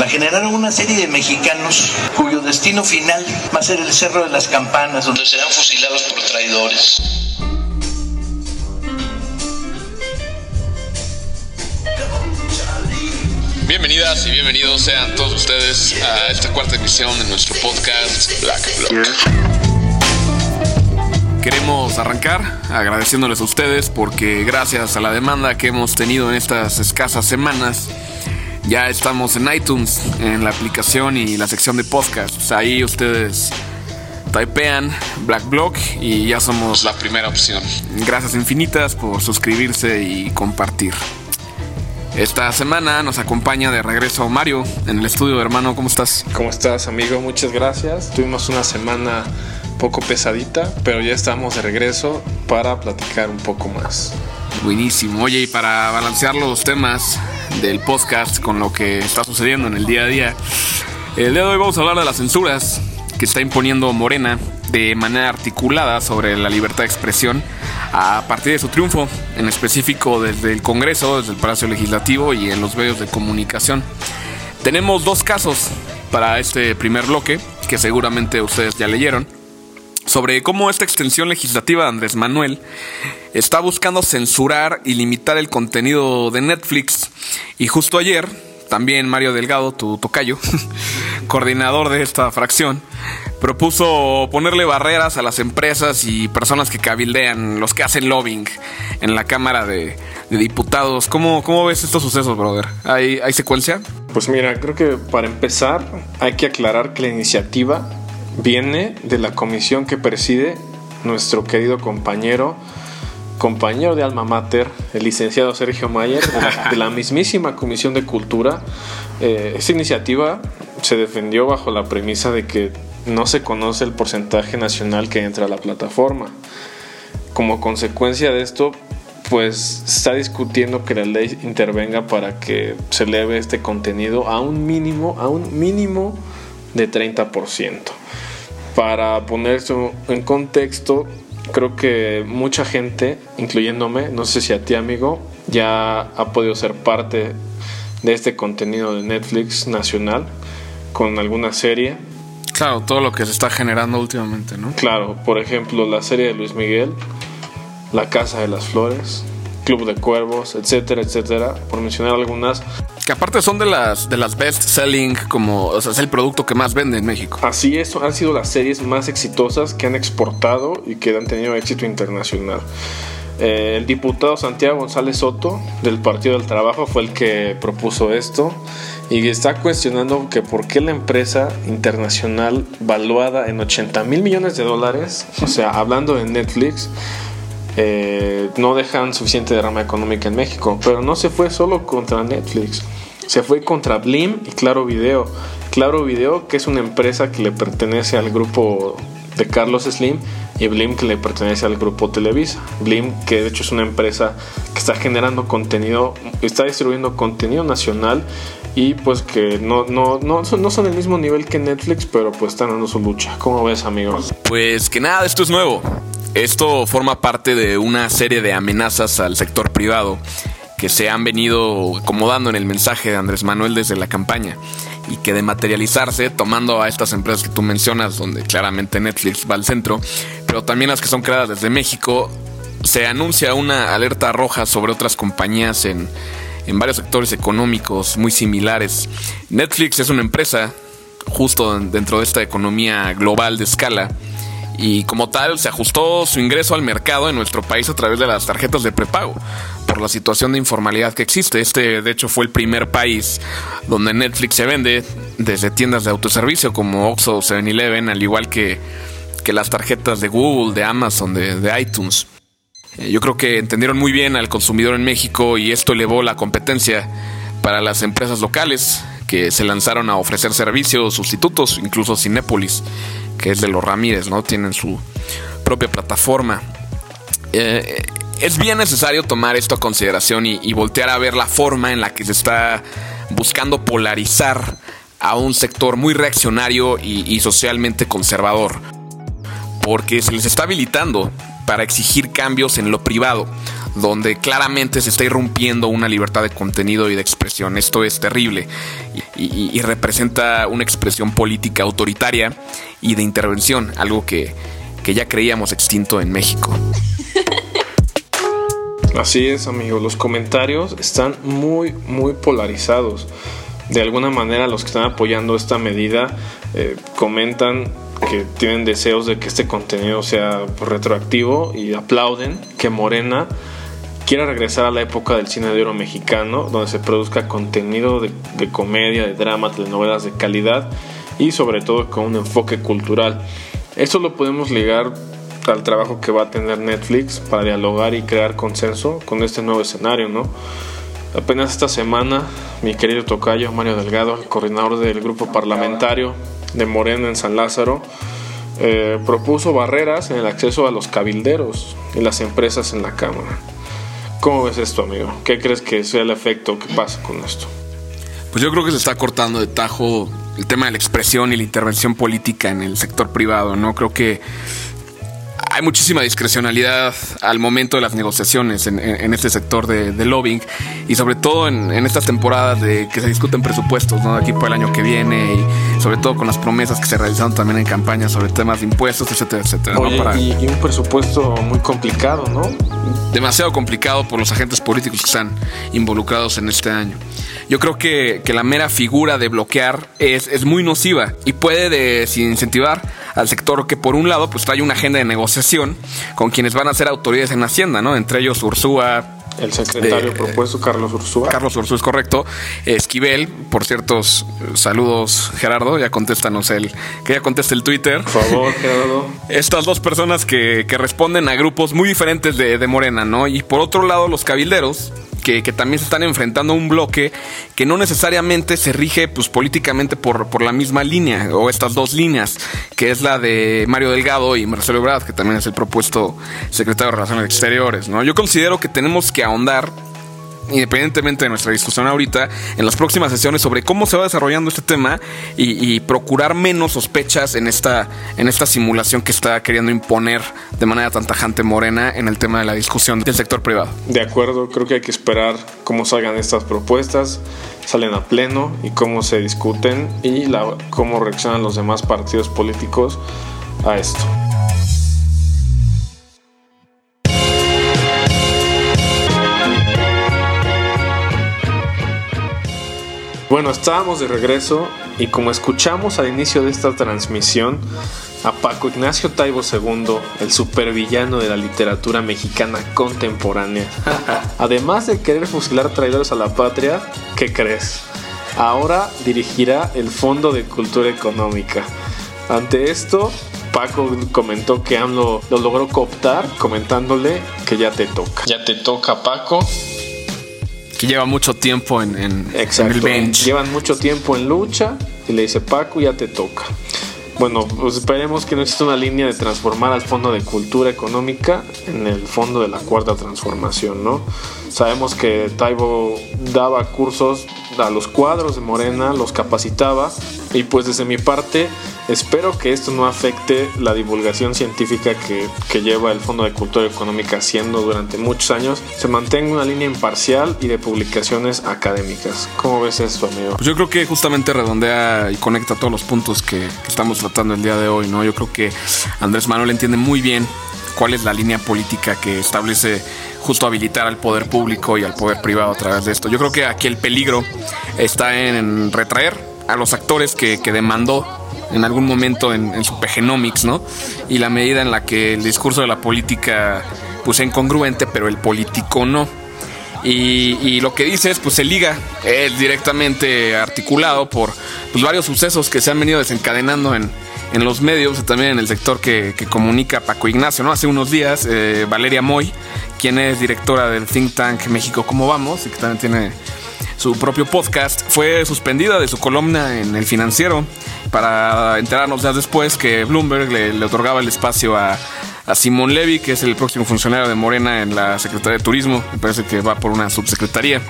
la generaron una serie de mexicanos cuyo destino final va a ser el Cerro de las Campanas, donde serán fusilados por traidores. Bienvenidas y bienvenidos sean todos ustedes a esta cuarta emisión de nuestro podcast Black Block. Queremos arrancar agradeciéndoles a ustedes porque gracias a la demanda que hemos tenido en estas escasas semanas, ya estamos en iTunes, en la aplicación y la sección de podcasts. Ahí ustedes typean Black Block y ya somos la primera opción. Gracias infinitas por suscribirse y compartir. Esta semana nos acompaña de regreso Mario en el estudio, hermano. ¿Cómo estás? ¿Cómo estás, amigo? Muchas gracias. Tuvimos una semana poco pesadita, pero ya estamos de regreso para platicar un poco más. Buenísimo. Oye, y para balancear los temas del podcast con lo que está sucediendo en el día a día, el día de hoy vamos a hablar de las censuras que está imponiendo Morena de manera articulada sobre la libertad de expresión a partir de su triunfo, en específico desde el Congreso, desde el Palacio Legislativo y en los medios de comunicación. Tenemos dos casos para este primer bloque, que seguramente ustedes ya leyeron, sobre cómo esta extensión legislativa de Andrés Manuel está buscando censurar y limitar el contenido de Netflix. Y justo ayer, también Mario Delgado, tu tocayo, coordinador de esta fracción, propuso ponerle barreras a las empresas y personas que cabildean, los que hacen lobbying en la Cámara de, Diputados. ¿Cómo, ¿Cómo, ves estos sucesos, brother? ¿Hay, ¿Hay secuencia? Pues mira, creo que para empezar hay que aclarar que la iniciativa viene de la comisión que preside nuestro querido compañero compañero de alma mater, el licenciado Sergio Mayer, de la, mismísima Comisión de Cultura. Eh, esta iniciativa se defendió bajo la premisa de que no se conoce el porcentaje nacional que entra a la plataforma. Como consecuencia de esto, pues está discutiendo que la ley intervenga para que se eleve este contenido a un mínimo, a un mínimo de 30%. Para poner esto en contexto, creo que mucha gente, incluyéndome, no sé si a ti amigo, ya ha podido ser parte de este contenido de Netflix nacional con alguna serie. Claro, todo lo que se está generando últimamente, ¿no? Claro, por ejemplo, la serie de Luis Miguel, La Casa de las Flores, Club de Cuervos, etcétera, etcétera, por mencionar algunas. Que aparte son de las, de las best selling, como, o sea, es el producto que más vende en México. Así es, han sido las series más exitosas que han exportado y que han tenido éxito internacional. Eh, el diputado Santiago González Soto del Partido del Trabajo fue el que propuso esto y está cuestionando que por qué la empresa internacional valuada en 80 mil millones de dólares, o sea, hablando de Netflix, eh, no dejan suficiente derrama económica en México. Pero no se fue solo contra Netflix, se fue contra Blim y Claro Video. Claro Video, que es una empresa que le pertenece al grupo de Carlos Slim, y Blim, que le pertenece al grupo Televisa. Blim, que de hecho es una empresa que está generando contenido, está distribuyendo contenido nacional y pues que no, no, no, no son el mismo nivel que Netflix, pero pues están dando su lucha. ¿Cómo ves, amigos? Pues que nada, esto es nuevo. Esto forma parte de una serie de amenazas al sector privado que se han venido acomodando en el mensaje de Andrés Manuel desde la campaña y que de materializarse, tomando a estas empresas que tú mencionas, donde claramente Netflix va al centro, pero también las que son creadas desde México, se anuncia una alerta roja sobre otras compañías en, en varios sectores económicos muy similares. Netflix es una empresa justo dentro de esta economía global de escala y como tal se ajustó su ingreso al mercado en nuestro país a través de las tarjetas de prepago por la situación de informalidad que existe. Este de hecho fue el primer país donde Netflix se vende desde tiendas de autoservicio como Oxxo o 7-Eleven, al igual que, que, las tarjetas de Google, de Amazon, de, de iTunes. Eh, yo creo que entendieron muy bien al consumidor en México y esto elevó la competencia para las empresas locales que se lanzaron a ofrecer servicios sustitutos, incluso Cinépolis que es de los Ramírez, ¿no? Tienen su propia plataforma. Eh, es bien necesario tomar esto a consideración y, voltear a ver la forma en la que se está buscando polarizar a un sector muy reaccionario y, y socialmente conservador. Porque se les está habilitando para exigir cambios en lo privado, donde claramente se está irrumpiendo una libertad de contenido y de expresión. Esto es terrible y, representa una expresión política autoritaria y de intervención, algo que, que ya creíamos extinto en México. Así es, amigos. Los comentarios están muy, muy polarizados. De alguna manera, los que están apoyando esta medida eh, comentan que tienen deseos de que este contenido sea retroactivo y aplauden que Morena quiera regresar a la época del cine de oro mexicano, donde se produzca contenido de, de comedia, de drama, telenovelas de calidad y sobre todo con un enfoque cultural. Esto lo podemos ligar al trabajo que va a tener Netflix para dialogar y crear consenso con este nuevo escenario, ¿no? Apenas esta semana, mi querido tocayo Mario Delgado, el coordinador del grupo parlamentario de Morena en San Lázaro, eh, propuso barreras en el acceso a los cabilderos y las empresas en la Cámara. ¿Cómo ves esto, amigo? ¿Qué crees que sea el efecto que pasa con esto? Pues yo creo que se está cortando de tajo el tema de la expresión y la intervención política en el sector privado, ¿no? Creo que hay muchísima discrecionalidad al momento de las negociaciones en, este sector de, lobbying y sobre todo en, estas temporadas de que se discuten presupuestos, ¿no? Aquí por el año que viene y sobre todo con las promesas que se realizaron también en campaña sobre temas de impuestos, etcétera, etcétera. y, y, un presupuesto muy complicado, ¿no? Demasiado complicado por los agentes políticos que están involucrados en este año. Yo creo que, la mera figura de bloquear es, es muy nociva y puede desincentivar al sector que por un lado pues trae una agenda de negociación con quienes van a ser autoridades en Hacienda, ¿no? Entre ellos Ursúa, el secretario propuesto, Carlos Ursúa. Carlos Ursúa es correcto. Esquivel, por ciertos saludos, Gerardo, ya contéstanos el, que ya conteste el Twitter. Por favor, Gerardo. Estas dos personas que, responden a grupos muy diferentes de, de Morena, ¿no? Y por otro lado, los cabilderos, que, también se están enfrentando a un bloque que no necesariamente se rige pues, políticamente por, por la misma línea o estas dos líneas, que es la de Mario Delgado y Marcelo Ebrard, que también es el propuesto secretario de Relaciones Exteriores. ¿no? Yo considero que tenemos que ahondar independientemente de nuestra discusión ahorita, en las próximas sesiones sobre cómo se va desarrollando este tema y, procurar menos sospechas en esta, en esta simulación que está queriendo imponer de manera tan tajante Morena en el tema de la discusión del sector privado. De acuerdo, creo que hay que esperar cómo salgan estas propuestas, salen a pleno y cómo se discuten y la, cómo reaccionan los demás partidos políticos a esto. Bueno, estábamos de regreso y como escuchamos al inicio de esta transmisión, a Paco Ignacio Taibo II, el supervillano de la literatura mexicana contemporánea, además de querer fusilar traidores a la patria, ¿qué crees? Ahora dirigirá el Fondo de Cultura Económica. Ante esto, Paco comentó que AMLO lo logró cooptar, comentándole que ya te toca. Ya te toca, Paco que lleva mucho tiempo en, el bench. Llevan mucho tiempo en lucha y le dice Paco, ya te toca. Bueno, pues esperemos que no exista una línea de transformar al Fondo de Cultura Económica en el Fondo de la Cuarta Transformación, ¿no? Sabemos que Taibo daba cursos a los cuadros de Morena, los capacitaba y pues desde mi parte espero que esto no afecte la divulgación científica que, que lleva el Fondo de Cultura Económica haciendo durante muchos años, se mantenga una línea imparcial y de publicaciones académicas. ¿Cómo ves esto, amigo? Pues yo creo que justamente redondea y conecta todos los puntos que, que estamos tratando el día de hoy, ¿no? Yo creo que Andrés Manuel entiende muy bien cuál es la línea política que establece justo habilitar al poder público y al poder privado a través de esto. Yo creo que aquí el peligro está en retraer a los actores que, demandó en algún momento en, su Pegenomics, ¿no? Y la medida en la que el discurso de la política pues es incongruente, pero el político no. Y, lo que dices, pues se liga, es directamente articulado por pues, varios sucesos que se han venido desencadenando en, en los medios y también en el sector que, comunica Paco Ignacio, ¿no? Hace unos días, eh, Valeria Moy, quien es directora del think tank México Cómo Vamos y que también tiene su propio podcast, fue suspendida de su columna en El Financiero para enterarnos ya después que Bloomberg le, otorgaba el espacio a, a Simón Levy, que es el próximo funcionario de Morena en la Secretaría de Turismo. Me parece que va por una subsecretaría.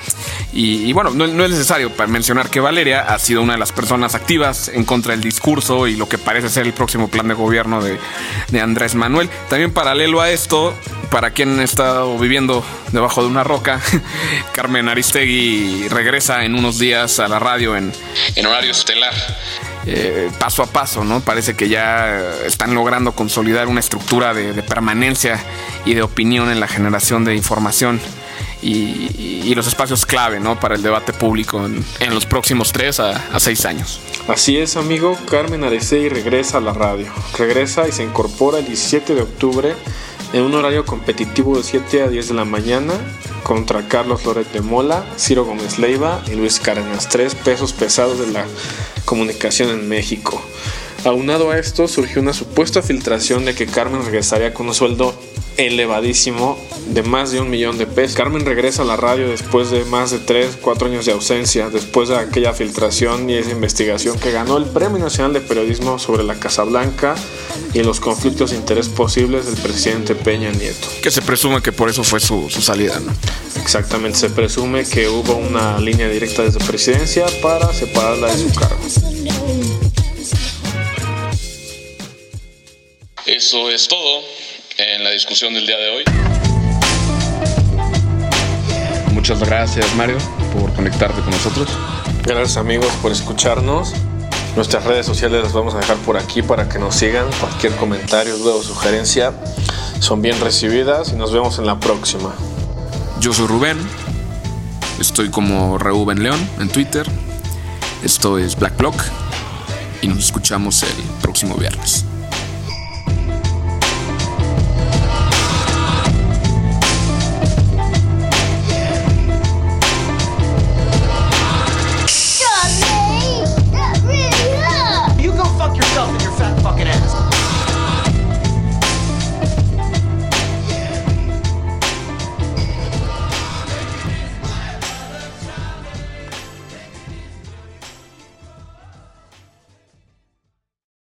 Y, bueno, no, es necesario para mencionar que Valeria ha sido una de las personas activas en contra del discurso y lo que parece ser el próximo plan de gobierno de, de Andrés Manuel. También paralelo a esto, para quien ha estado viviendo debajo de una roca, Carmen Aristegui regresa en unos días a la radio en, en horario estelar. Eh, paso a paso, ¿no? Parece que ya están logrando consolidar una estructura de, permanencia y de opinión en la generación de información y, los espacios clave, ¿no? Para el debate público en, los próximos tres a, seis años. Así es, amigo. Carmen y regresa a la radio. Regresa y se incorpora el 17 de octubre en un horario competitivo de 7 a 10 de la mañana contra Carlos Loret de Mola, Ciro Gómez Leiva y Luis Cárdenas, tres pesos pesados de la comunicación en México. Aunado a esto, surgió una supuesta filtración de que Carmen regresaría con un sueldo elevadísimo de más de un millón de pesos. Carmen regresa a la radio después de más de 3, 4 años de ausencia, después de aquella filtración y esa investigación que ganó el Premio Nacional de Periodismo sobre la Casa Blanca y los conflictos de interés posibles del presidente Peña Nieto. Que se presume que por eso fue su, su salida, ¿no? Exactamente, se presume que hubo una línea directa desde presidencia para separarla de su cargo. Eso es todo en la discusión del día de hoy. Muchas gracias Mario por conectarte con nosotros. Gracias amigos por escucharnos. Nuestras redes sociales las vamos a dejar por aquí para que nos sigan. Cualquier comentario, duda o sugerencia son bien recibidas y nos vemos en la próxima. Yo soy Rubén. Estoy como Reuben León en Twitter. Esto es Black Block y nos escuchamos el próximo viernes.